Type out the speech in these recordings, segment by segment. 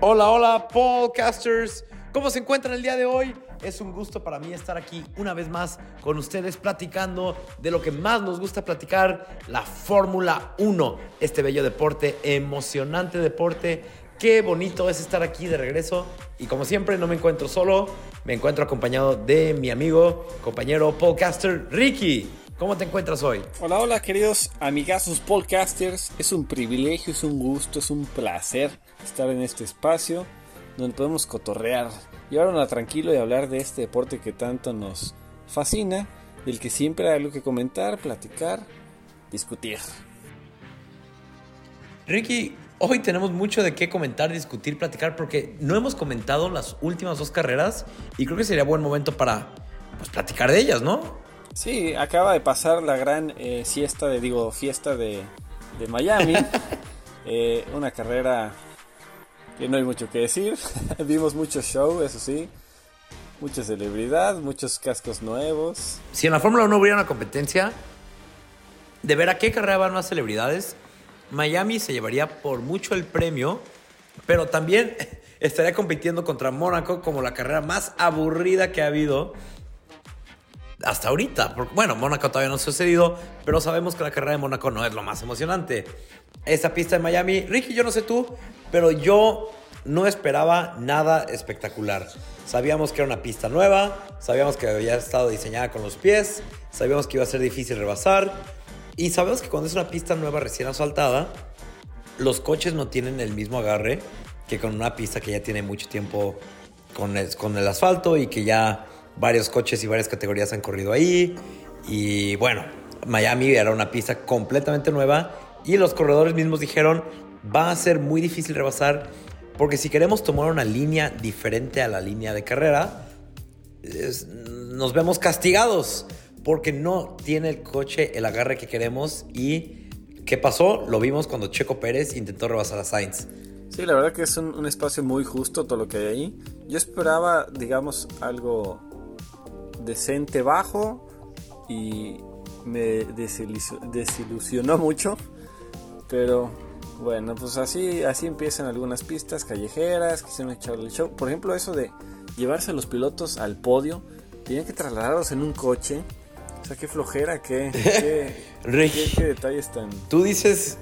Hola, hola, podcasters. ¿Cómo se encuentran el día de hoy? Es un gusto para mí estar aquí una vez más con ustedes platicando de lo que más nos gusta platicar, la Fórmula 1, este bello deporte, emocionante deporte. Qué bonito es estar aquí de regreso y como siempre no me encuentro solo, me encuentro acompañado de mi amigo, compañero podcaster Ricky. ¿Cómo te encuentras hoy? Hola, hola queridos amigazos podcasters. Es un privilegio, es un gusto, es un placer estar en este espacio donde podemos cotorrear, llevarnos tranquilo y hablar de este deporte que tanto nos fascina, del que siempre hay algo que comentar, platicar, discutir. Ricky, hoy tenemos mucho de qué comentar, discutir, platicar, porque no hemos comentado las últimas dos carreras y creo que sería buen momento para pues, platicar de ellas, ¿no? Sí, acaba de pasar la gran eh, siesta de, digo, fiesta de, Miami. Eh, una carrera que no hay mucho que decir. Vimos mucho show, eso sí. Mucha celebridad, muchos cascos nuevos. Si en la Fórmula 1 hubiera una competencia de ver a qué carrera van más celebridades, Miami se llevaría por mucho el premio, pero también estaría compitiendo contra Mónaco como la carrera más aburrida que ha habido hasta ahorita. bueno, Mónaco todavía no ha sucedido, pero sabemos que la carrera de Mónaco no es lo más emocionante. Esta pista de Miami, Ricky, yo no sé tú, pero yo no esperaba nada espectacular. Sabíamos que era una pista nueva, sabíamos que había estado diseñada con los pies, sabíamos que iba a ser difícil rebasar y sabemos que cuando es una pista nueva recién asfaltada, los coches no tienen el mismo agarre que con una pista que ya tiene mucho tiempo con con el asfalto y que ya varios coches y varias categorías han corrido ahí. Y bueno, Miami era una pista completamente nueva y los corredores mismos dijeron, va a ser muy difícil rebasar porque si queremos tomar una línea diferente a la línea de carrera, nos vemos castigados porque no tiene el coche el agarre que queremos y ¿qué pasó? Lo vimos cuando Checo Pérez intentó rebasar a Sainz. Sí, la verdad que es un, un espacio muy justo todo lo que hay ahí. Yo esperaba, digamos, algo decente bajo y me desilusionó mucho. Pero bueno, pues así, así empiezan algunas pistas callejeras, quisieron echarle el show. Por ejemplo, eso de llevarse a los pilotos al podio, tenían que trasladarlos en un coche. O sea, qué flojera, qué, qué, qué detalles tan... Tú dices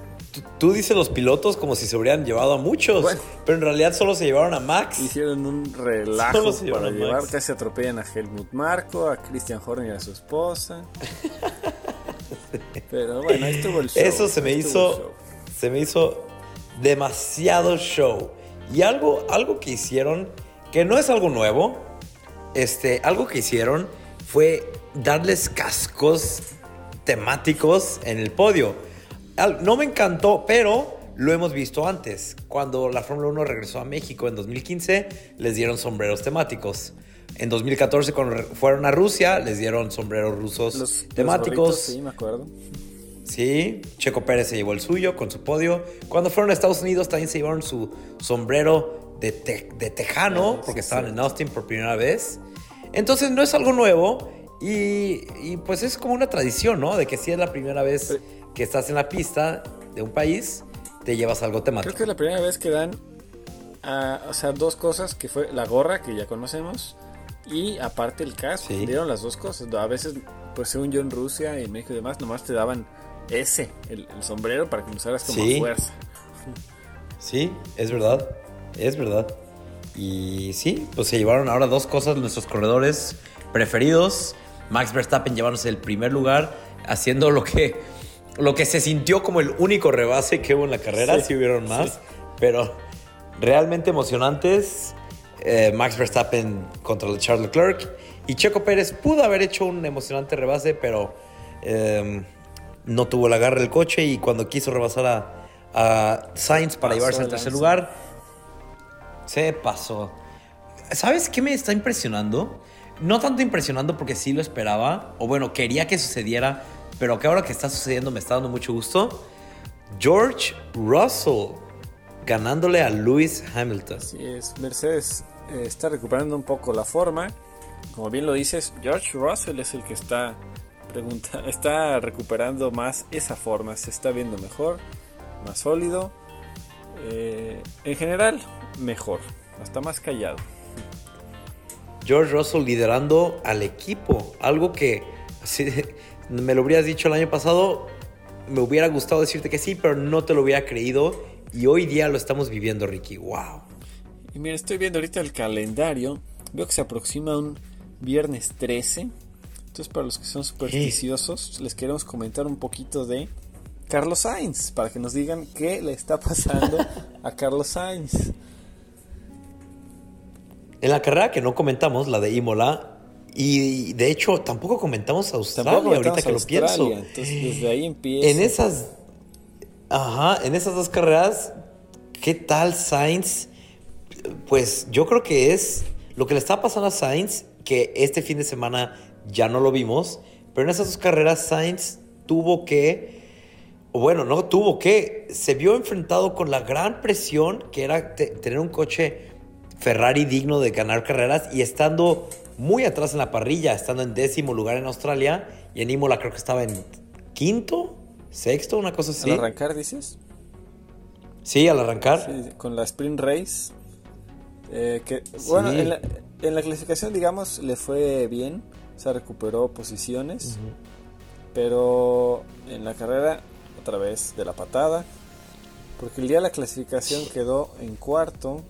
tú dices los pilotos como si se hubieran llevado a muchos, pero en realidad solo se llevaron a Max. Hicieron un relajo para llevar, casi atropellan a Helmut Marco, a Christian Horner y a su esposa. pero bueno, ahí estuvo el show. Eso se me hizo, se me hizo demasiado show. Y algo, algo que hicieron, que no es algo nuevo, este, algo que hicieron fue darles cascos temáticos en el podio no me encantó, pero lo hemos visto antes. Cuando la Fórmula 1 regresó a México en 2015, les dieron sombreros temáticos. En 2014, cuando fueron a Rusia, les dieron sombreros rusos temáticos. sí, me acuerdo. Sí, Checo Pérez se llevó el suyo con su podio. Cuando fueron a Estados Unidos, también se llevaron su sombrero de, tejano, porque estaban en Austin por primera vez. Entonces, no es algo nuevo. Y, pues es como una tradición, ¿no? De que si es la primera vez que estás en la pista de un país, te llevas algo temático. Creo que es la primera vez que dan, uh, o sea, dos cosas, que fue la gorra, que ya conocemos, y aparte el casco. Dieron las dos cosas. A veces, pues según yo en Rusia y México y demás, nomás te daban ese, el, sombrero, para que lo usaras como fuerza. Sí, es verdad, es verdad. Y sí, pues se llevaron ahora dos cosas nuestros corredores preferidos. Max Verstappen llevándose el primer lugar, haciendo lo que lo que se sintió como el único rebase que hubo en la carrera, sí, hubieron más, pero realmente emocionantes. Eh, Max Verstappen contra Charles Leclerc y Checo Pérez pudo haber hecho un emocionante rebase, pero em, no tuvo el agarre del coche y cuando quiso rebasar a, Sainz para llevarse al tercer lugar, se pasó. ¿Sabes qué me está impresionando? No tanto impresionando porque sí lo esperaba, o bueno, quería que sucediera, pero que ahora que está sucediendo me está dando mucho gusto. George Russell ganándole a Lewis Hamilton. Así es, Mercedes eh, está recuperando un poco la forma. Como bien lo dices, George Russell es el que está, pregunta, está recuperando más esa forma. Se está viendo mejor, más sólido. Eh, en general, mejor, está más callado. George Russell liderando al equipo, algo que si me lo hubieras dicho el año pasado, me hubiera gustado decirte que sí, pero no te lo hubiera creído y hoy día lo estamos viviendo, Ricky. Wow. Y mira, estoy viendo ahorita el calendario, veo que se aproxima un viernes 13. Entonces, para los que son supersticiosos, les queremos comentar un poquito de Carlos Sainz, para que nos digan qué le está pasando a Carlos Sainz. En la carrera que no comentamos, la de Imola, y de hecho tampoco comentamos a Australia ahorita que lo pienso. Entonces desde ahí empieza. En esas, ajá, en esas dos carreras, ¿qué tal Sainz? Pues yo creo que es lo que le está pasando a Sainz, que este fin de semana ya no lo vimos, pero en esas dos carreras Sainz tuvo que bueno, no tuvo que, se vio enfrentado con la gran presión que era tener un coche Ferrari digno de ganar carreras y estando muy atrás en la parrilla, estando en décimo lugar en Australia y en Imola creo que estaba en quinto, sexto, una cosa así. ¿Al arrancar dices? Sí, al arrancar. Sí, con la sprint race. Eh, que, Bueno, en la, clasificación, digamos, le fue bien. Se recuperó posiciones. Pero en la carrera otra vez de la patada. Porque el día de la clasificación quedó en cuarto.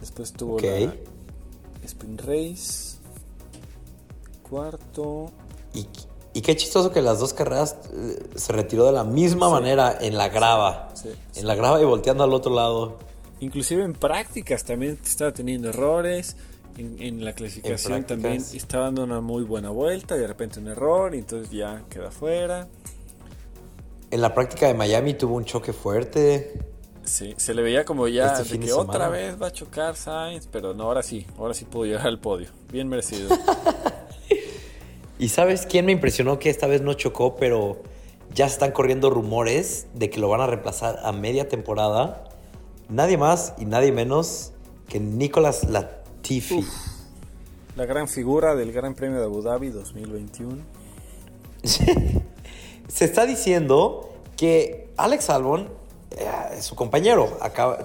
Después tuvo la Sprint Race. Cuarto. Y, qué chistoso que las dos carreras eh, se retiró de la misma manera en la grava. en la grava y volteando al otro lado. Inclusive en prácticas también estaba teniendo errores. En, la clasificación también estaba dando una muy buena vuelta y de repente un error y entonces ya queda fuera. En la práctica de Miami tuvo un choque fuerte. Sí, se le veía como ya este de que otra vez va a chocar Sainz, pero no, ahora sí, ahora sí pudo llegar al podio. Bien merecido. ¿Y sabes quién me impresionó que esta vez no chocó, pero ya están corriendo rumores de que lo van a reemplazar a media temporada? Nadie más y nadie menos que Nicolas Latifi. la gran figura del Gran Premio de Abu Dhabi 2021. Se está diciendo que Alex Albon, eh, su compañero,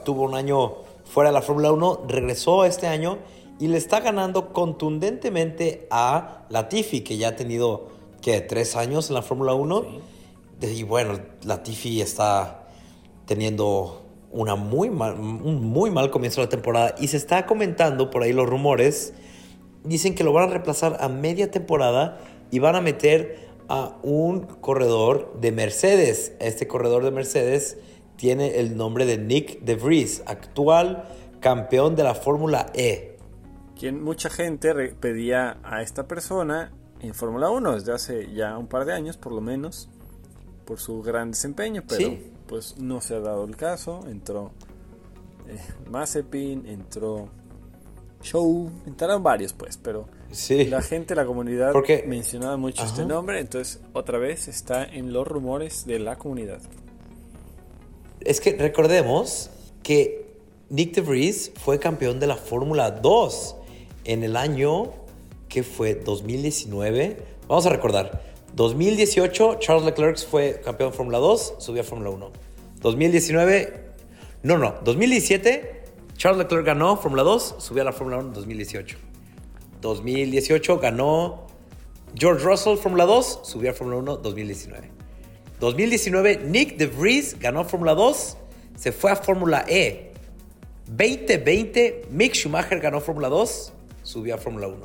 tuvo un año fuera de la Fórmula 1, regresó este año y le está ganando contundentemente a Latifi, que ya ha tenido, ¿qué? Tres años en la Fórmula 1. Y bueno, Latifi está teniendo una muy un muy mal comienzo de la temporada y se está comentando por ahí los rumores. Dicen que lo van a reemplazar a media temporada y van a meter a un corredor de Mercedes. Este corredor de Mercedes tiene el nombre de Nick De Vries, actual campeón de la Fórmula E. Quien mucha gente pedía a esta persona en Fórmula 1 desde hace ya un par de años, por lo menos, por su gran desempeño, pero pues no se ha dado el caso. Entró eh, Mazepin, entró Show, entraron varios, pues, pero la gente, la comunidad mencionaba mucho este nombre, entonces otra vez está en los rumores de la comunidad. Es que recordemos que Nick DeVries fue campeón de la Fórmula 2 en el año que fue 2019. Vamos a recordar. 2018 Charles Leclerc fue campeón de Fórmula 2, subió a Fórmula 1. 2019 no, no, 2017 Charles Leclerc ganó Fórmula 2, subió a la Fórmula 1 en 2018. 2018 ganó George Russell Fórmula 2, subió a Fórmula 1 2019. 2019 Nick De Vries ganó Fórmula 2, se fue a Fórmula E. 2020 Mick Schumacher ganó Fórmula 2, subió a Fórmula 1.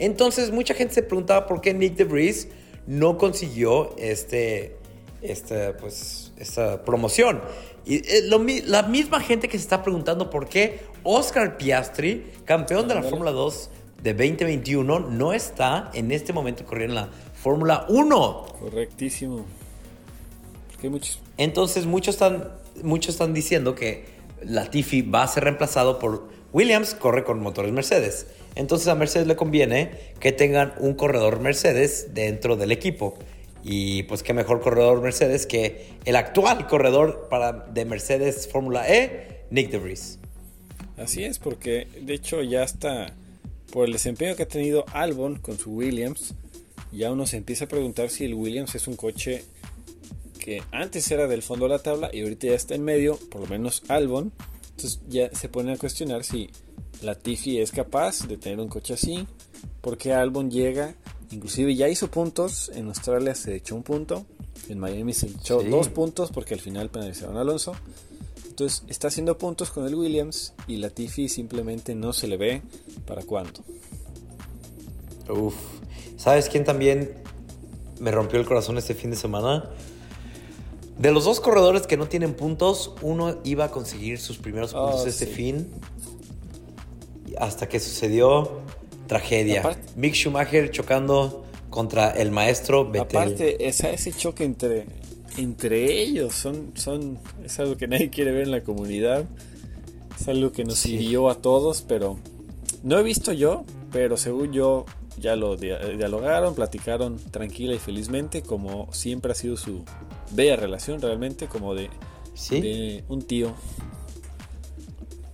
Entonces mucha gente se preguntaba por qué Nick De Vries no consiguió este, este, pues, esta promoción. Y eh, la misma gente que se está preguntando por qué Oscar Piastri, campeón de la Fórmula 2, de 2021 no está en este momento corriendo en la Fórmula 1. Correctísimo. Muchos... Entonces muchos están, muchos están diciendo que Latifi va a ser reemplazado por Williams, corre con motores Mercedes. Entonces a Mercedes le conviene que tengan un corredor Mercedes dentro del equipo. Y pues qué mejor corredor Mercedes que el actual corredor para, de Mercedes Fórmula E, Nick De Vries. Así es, porque de hecho ya está por el desempeño que ha tenido Albon con su Williams, ya uno se empieza a preguntar si el Williams es un coche que antes era del fondo de la tabla y ahorita ya está en medio, por lo menos Albon, Entonces ya se pone a cuestionar si Latifi es capaz de tener un coche así, porque Albon llega, inclusive ya hizo puntos, en Australia se echó un punto, en Miami se echó dos puntos porque al final penalizaron a Alonso. Entonces está haciendo puntos con el Williams y Latifi simplemente no se le ve para cuándo. Uf, ¿sabes quién también me rompió el corazón este fin de semana? De los dos corredores que no tienen puntos, uno iba a conseguir sus primeros oh, puntos este fin. Hasta que sucedió tragedia. Mick Schumacher chocando contra el maestro Vettel. Aparte, ese choque entre, entre ellos son, son, es algo que nadie quiere ver en la comunidad. Es algo que nos hirió a todos, pero no he visto yo, pero según yo ya lo dialogaron, platicaron tranquila y felizmente, como siempre ha sido su bella relación realmente, como de, un tío.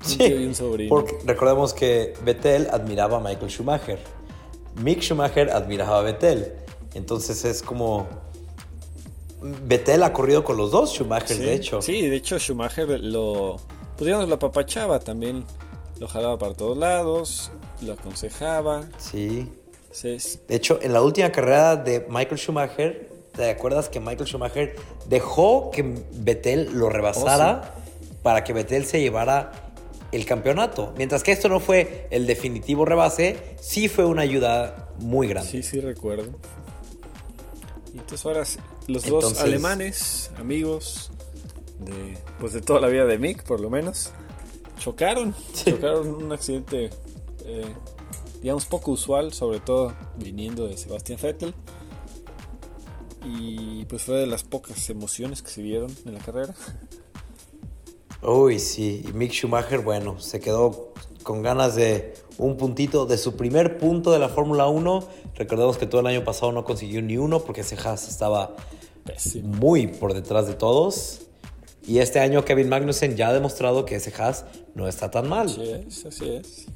Un tío y un sobrino. Porque recordemos que Vettel admiraba a Michael Schumacher. Mick Schumacher admiraba a Vettel. Entonces es como. Vettel ha corrido con los dos Schumacher, de hecho. Sí, de hecho Schumacher lo. Pues digamos, lo apapachaba también. Lo jalaba para todos lados, lo aconsejaba. Sí. De hecho, en la última carrera de Michael Schumacher, ¿te acuerdas que Michael Schumacher dejó que Vettel lo rebasara oh, para que Vettel se llevara el campeonato? Mientras que esto no fue el definitivo rebase, sí fue una ayuda muy grande. Sí, sí recuerdo. Y entonces ahora los dos alemanes, amigos de pues de toda la vida de Mick, por lo menos, chocaron, chocaron un accidente eh, digamos, poco usual, sobre todo viniendo de Sebastián Vettel. Y pues fue de las pocas emociones que se vieron en la carrera. Uy, sí, y Mick Schumacher, bueno, se quedó con ganas de un puntito, de su primer punto de la Fórmula 1. Recordemos que todo el año pasado no consiguió ni uno porque ese Haas estaba muy por detrás de todos. Y este año Kevin Magnussen ya ha demostrado que ese Haas no está tan mal. Así es, así es.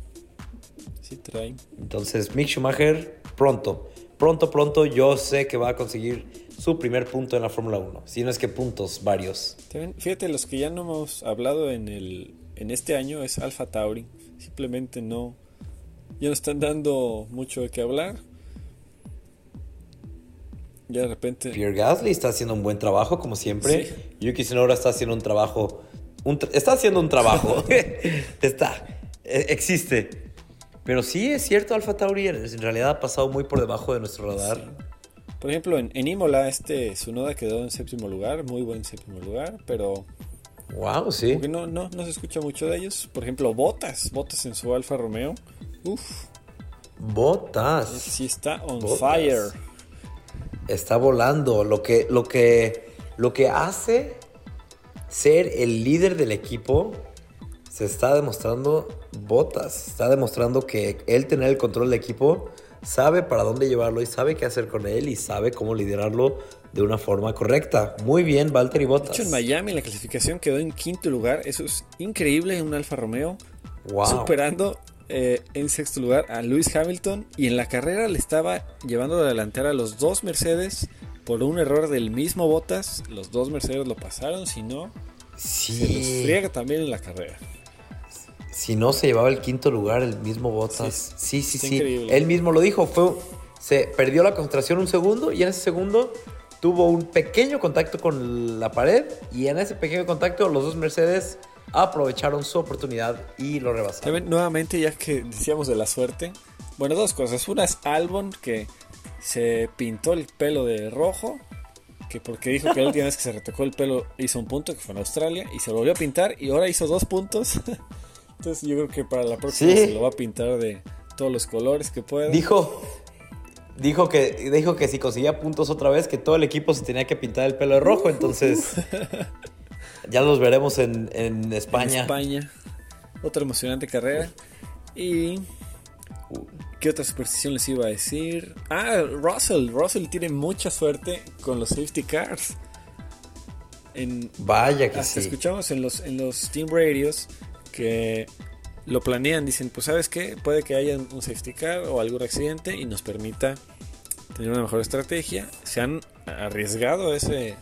Entonces, Mick Schumacher, pronto, pronto, pronto, yo sé que va a conseguir su primer punto en la Fórmula 1. Si no es que puntos varios. Fíjate, los que ya no hemos hablado en, el, en este año es Alpha Tauri. Simplemente no. Ya no están dando mucho de qué hablar. Ya de repente. Pierre Gasly está haciendo un buen trabajo, como siempre. Yuki Tsunoda está haciendo un trabajo. está haciendo un trabajo. está. E, existe. Pero sí es cierto, Alfa Tauri en realidad ha pasado muy por debajo de nuestro radar. Por ejemplo, en, Imola, este Sunoda quedó en séptimo lugar, muy buen séptimo lugar, pero. Wow, sí. Porque no, no, no se escucha mucho de ellos. Por ejemplo, Botas, Botas en su Alfa Romeo. Uf. Botas. Sí está on fire. Está volando. Lo que, lo que, lo que hace ser el líder del equipo se está demostrando botas. Está demostrando que él tener el control del equipo sabe para dónde llevarlo y sabe qué hacer con él y sabe cómo liderarlo de una forma correcta. Muy bien, Valtteri Bottas. De hecho, en Miami la clasificación quedó en quinto lugar. Eso es increíble en un Alfa Romeo. Superando eh, en sexto lugar a Lewis Hamilton. Y en la carrera le estaba llevando de delantera a los dos Mercedes por un error del mismo Bottas. Los dos Mercedes lo pasaron, si no, se les friega también en la carrera si no se llevaba el quinto lugar el mismo Bottas. Sí, sí, sí. Él mismo lo dijo, fue se perdió la concentración un segundo y en ese segundo tuvo un pequeño contacto con la pared y en ese pequeño contacto los dos Mercedes aprovecharon su oportunidad y lo rebasaron. nuevamente, ya que decíamos de la suerte, bueno, dos cosas. Una es Albon que se pintó el pelo de rojo, que porque dijo que la última vez que se retocó el pelo hizo un punto, que fue en Australia, y se volvió a pintar y ahora hizo dos puntos. Entonces yo creo que para la próxima se lo va a pintar de todos los colores que pueda. Dijo, dijo que, dijo que si conseguía puntos otra vez, que todo el equipo se tenía que pintar el pelo de rojo. Entonces ya los veremos en, España. En España. Otra emocionante carrera. Y... ¿Qué otra superstición les iba a decir? Ah, Russell. Russell tiene mucha suerte con los safety cars. En, Vaya que hasta escuchamos en los, en los Team Radios que lo planean, dicen, pues sabes qué, puede que haya un safety car o algún accidente y nos permita tener una mejor estrategia. Se han arriesgado a, ese,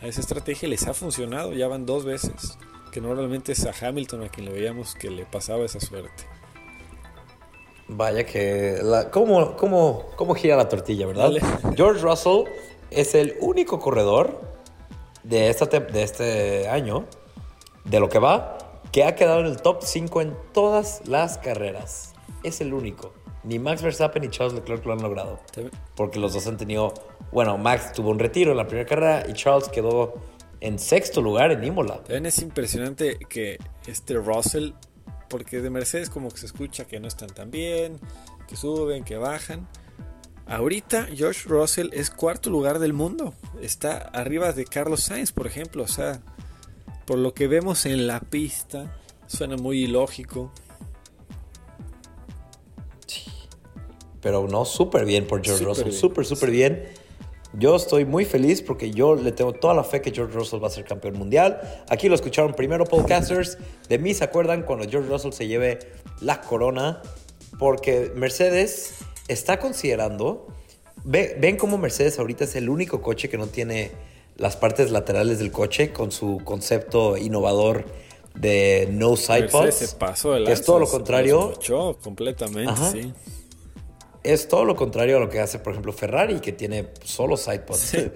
a esa estrategia y les ha funcionado, ya van dos veces. que normalmente es a Hamilton a quien le veíamos que le pasaba esa suerte. Vaya que... La, ¿cómo, cómo, cómo gira la tortilla, verdad? George Russell es el único corredor de, esta de este año, de lo que va, que ha quedado en el top 5 en todas las carreras. Es el único. Ni Max Verstappen ni Charles Leclerc lo han logrado. Porque los dos han tenido... Bueno, Max tuvo un retiro en la primera carrera y Charles quedó en sexto lugar en Imola. También es impresionante que este Russell, porque de Mercedes como que se escucha que no están tan bien, que suben, que bajan. Ahorita George Russell es cuarto lugar del mundo. Está arriba de Carlos Sainz, por ejemplo. O sea, por lo que vemos en la pista, suena muy ilógico. Sí. Pero no, súper bien por George Russell. Súper, súper bien. Yo estoy muy feliz porque yo le tengo toda la fe que George Russell va a ser campeón mundial. Aquí lo escucharon primero podcasters. De mí se acuerdan cuando George Russell se lleve la corona. Porque Mercedes está considerando... ven cómo Mercedes ahorita es el único coche que no tiene las partes laterales del coche con su concepto innovador de no side pods. que es todo lo contrario. completamente, sí es todo lo contrario a lo que hace, por ejemplo, Ferrari, que tiene solo sidepods.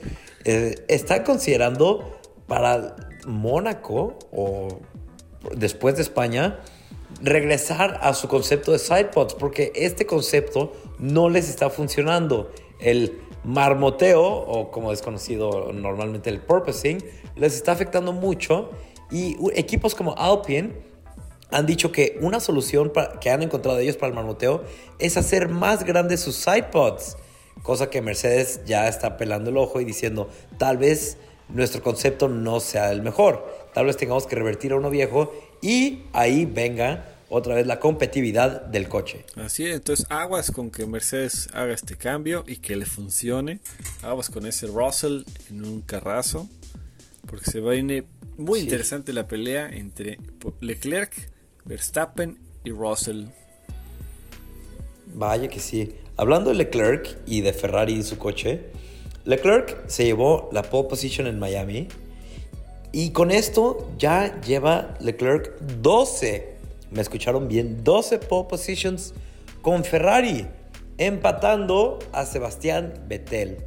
Eh, está considerando para Mónaco o después de España regresar a su concepto de sidepods, porque este concepto no les está funcionando. El marmoteo, o como es conocido normalmente el purposing, les está afectando mucho. Y equipos como Alpine han dicho que una solución que han encontrado ellos para el marmoteo es hacer más grandes sus sidepods. Cosa que Mercedes ya está pelando el ojo y diciendo, tal vez nuestro concepto no sea el mejor. Tal vez tengamos que revertir a uno viejo y ahí venga otra vez la competitividad del coche. Así es, entonces aguas con que Mercedes haga este cambio y que le funcione. Aguas con ese Russell en un carrazo. Porque se va a ir muy interesante la pelea entre Leclerc Verstappen y Russell. Vaya que sí. Hablando de Leclerc y de Ferrari y su coche, Leclerc se llevó la pole position en Miami y con esto ya lleva Leclerc 12, me escucharon bien, 12 pole positions con Ferrari, empatando a Sebastián Vettel.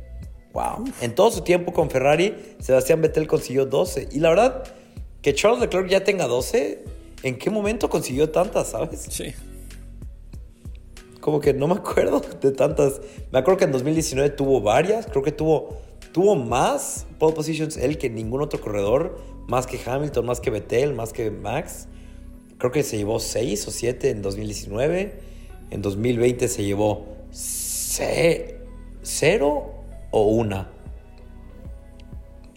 Wow. En todo su tiempo con Ferrari, Sebastián Vettel consiguió 12. Y la verdad, que Charles Leclerc ya tenga 12, ¿En qué momento consiguió tantas, sabes? Sí. Como que no me acuerdo de tantas. Me acuerdo que en 2019 tuvo varias. Creo que tuvo, tuvo más pole positions él que ningún otro corredor. Más que Hamilton, más que Vettel, más que Max. Creo que se llevó 6 o 7 en 2019. En 2020 se llevó 0 o 1.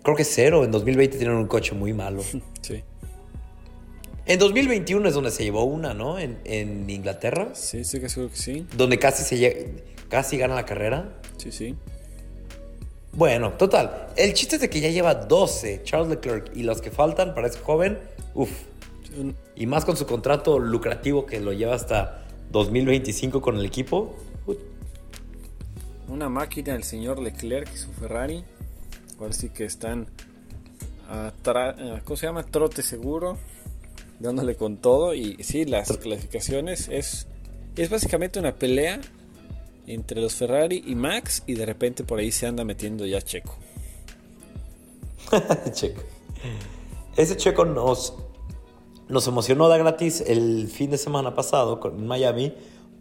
Creo que 0. En 2020 tienen un coche muy malo. Sí. En 2021 es donde se llevó una, ¿no? En, Inglaterra. Sí, sí, que seguro que sí. Donde casi, se casi gana la carrera. Sí, sí. Bueno, total. El chiste es de que ya lleva 12 Charles Leclerc y los que faltan para ese joven, uff. Y más con su contrato lucrativo que lo lleva hasta 2025 con el equipo. Una máquina el señor Leclerc y su Ferrari. Ahora sí que están a ¿cómo se llama? Trote seguro dándole con todo. Y sí, las clasificaciones es, es básicamente una pelea entre los Ferrari y Max. Y de repente por ahí se anda metiendo ya Checo. Checo. Ese Checo nos, nos emocionó de gratis el fin de semana pasado en Miami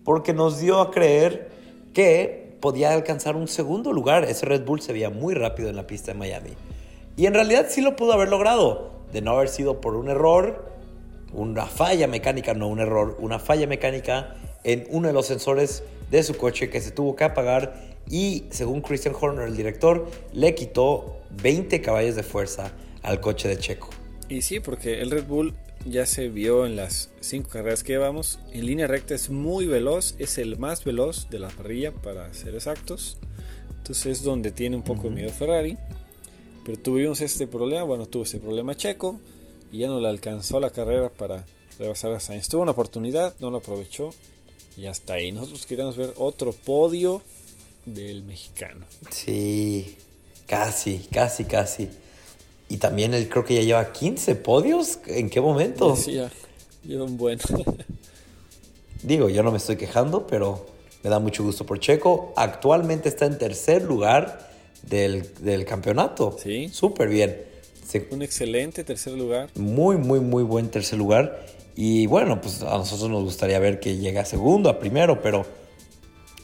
porque nos dio a creer que podía alcanzar un segundo lugar. Ese Red Bull se veía muy rápido en la pista de Miami. Y en realidad sí lo pudo haber logrado, de no haber sido por un error una falla mecánica, no un error, una falla mecánica en uno de los sensores de su coche que se tuvo que apagar y según Christian Horner, el director, le quitó 20 caballos de fuerza al coche de Checo. Y sí, porque el Red Bull ya se vio en las cinco carreras que llevamos. En línea recta es muy veloz, es el más veloz de la parrilla para ser exactos. Entonces es donde tiene un poco miedo Ferrari. Pero tuvimos este problema, bueno, tuvo ese problema Checo y ya no le alcanzó la carrera para rebasar a Sainz. Tuvo una oportunidad, no lo aprovechó y hasta ahí. Nosotros queríamos ver otro podio del mexicano. Sí, casi, casi, casi. Y también él creo que ya lleva 15 podios. ¿En qué momento? Sí, ya. Lleva un buen. Digo, yo no me estoy quejando, pero me da mucho gusto por Checo. Actualmente está en tercer lugar del, del campeonato. Sí. Súper bien. Se- un excelente tercer lugar. muy, muy, muy buen tercer lugar. Y bueno, pues a nosotros nos gustaría ver que llegue a segundo, a primero, pero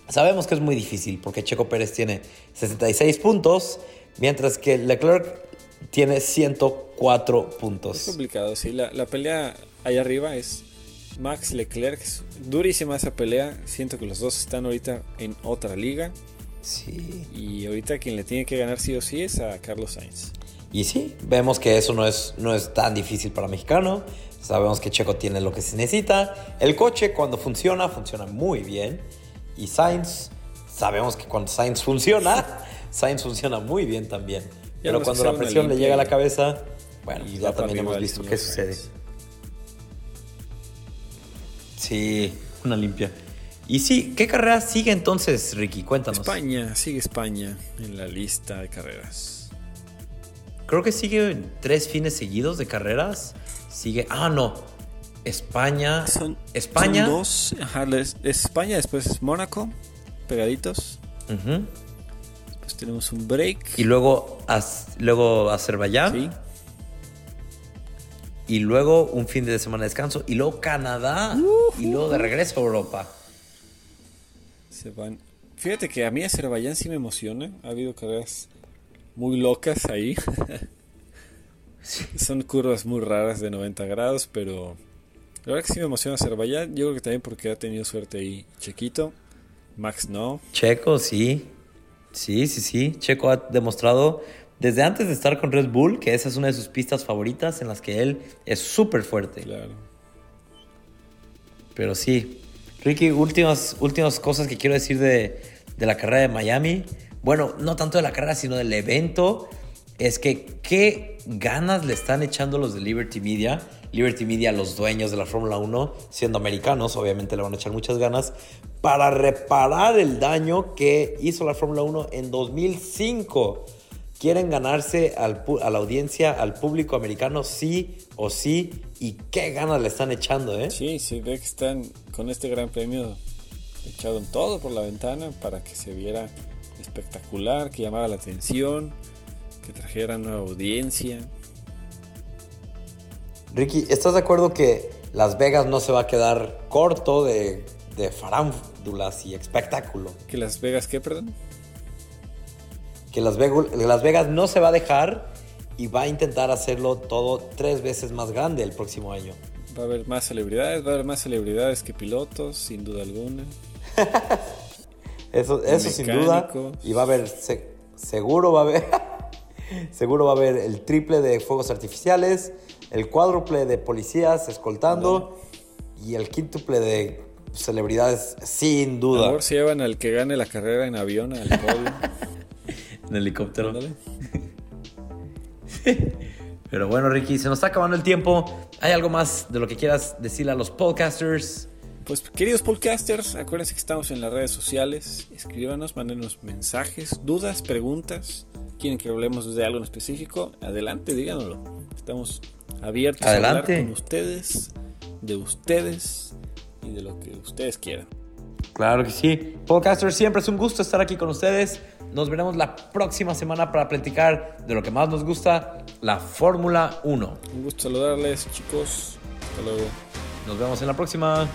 sabemos que es muy difícil porque Checo Pérez tiene 66 puntos, mientras que Leclerc tiene 104 Es puntos. complicado, sí. La, la pelea ahí arriba es Max Leclerc. Es durísima esa pelea. Siento que los dos están ahorita en otra liga. Sí. Y ahorita quien le tiene que ganar sí o sí es a Carlos Sainz. Y sí, vemos que eso no es, no es tan difícil para mexicano. Sabemos que Checo tiene lo que se necesita. El coche cuando funciona, funciona muy bien. Y Sainz, sabemos que cuando Sainz funciona, Sainz funciona muy bien también. Pero cuando la presión le llega a la cabeza, bueno, Y ya también hemos visto qué sucede. Sí, una limpia. Y sí, ¿qué carrera sigue entonces, Ricky? Cuéntanos. España, sigue España en la lista de carreras. Creo que sigue tres fines seguidos de carreras. Sigue. Ah, no. España. Son, España. son dos. Ajá, es, es España, después es Mónaco, pegaditos. Después tenemos un break. Y luego, Az- luego Azerbaiyán. Sí. Y luego un fin de semana de descanso. Y luego Canadá. Y luego de regreso a Europa. Se van. Fíjate que a mí Azerbaiyán sí me emociona. Ha habido carreras muy locas ahí. Son curvas muy raras de 90 grados, pero la verdad que sí me emociona Azerbaiyán. Yo creo que también porque ha tenido suerte ahí Chequito. Max no. Checo, sí. Sí, sí, sí. Checo ha demostrado desde antes de estar con Red Bull que esa es una de sus pistas favoritas en las que él es súper fuerte. Claro. Pero sí. Ricky, últimas, últimas cosas que quiero decir de, de la carrera de Miami. Bueno, no tanto de la carrera, sino del evento. Es que qué ganas le están echando los de Liberty Media. Liberty Media, los dueños de la Fórmula 1, siendo americanos, obviamente le van a echar muchas ganas, para reparar el daño que hizo la Fórmula 1 en 2005. Quieren ganarse a la audiencia, al público americano, sí o sí. Y qué ganas le están echando, ¿eh? Sí, sí, ve que están con este gran premio echado en todo por la ventana para que se viera espectacular, que llamara la atención, que trajera nueva audiencia. Ricky, ¿estás de acuerdo que Las Vegas no se va a quedar corto de, de farándulas y espectáculo? Que Las Vegas, ¿qué, perdón? Que Las Vegas, Las Vegas no se va a dejar y va a intentar hacerlo todo tres veces más grande el próximo año. Va a haber más celebridades, va a haber más celebridades que pilotos, sin duda alguna. Eso, eso sin duda. Y va a haber, se- seguro va a haber, seguro va a haber el triple de fuegos artificiales, el cuádruple de policías escoltando y el quíntuple de celebridades sin duda. mejor se llevan al que gane la carrera en avión al podio. En helicóptero. Pero bueno, Ricky, se nos está acabando el tiempo. ¿Hay algo más de lo que quieras decirle a los podcasters? Pues queridos podcasters, acuérdense que estamos en las redes sociales. Escríbanos, mándenos mensajes, dudas, preguntas. ¿Quieren que hablemos de algo en específico? Adelante, díganoslo. Estamos abiertos a Adelante. hablar con ustedes, de ustedes y de lo que ustedes quieran. Claro que sí. Podcasters, siempre es un gusto estar aquí con ustedes. Nos veremos la próxima semana para platicar de lo que más nos gusta, la Fórmula 1. Un gusto saludarles, chicos. Hasta luego. Nos vemos en la próxima.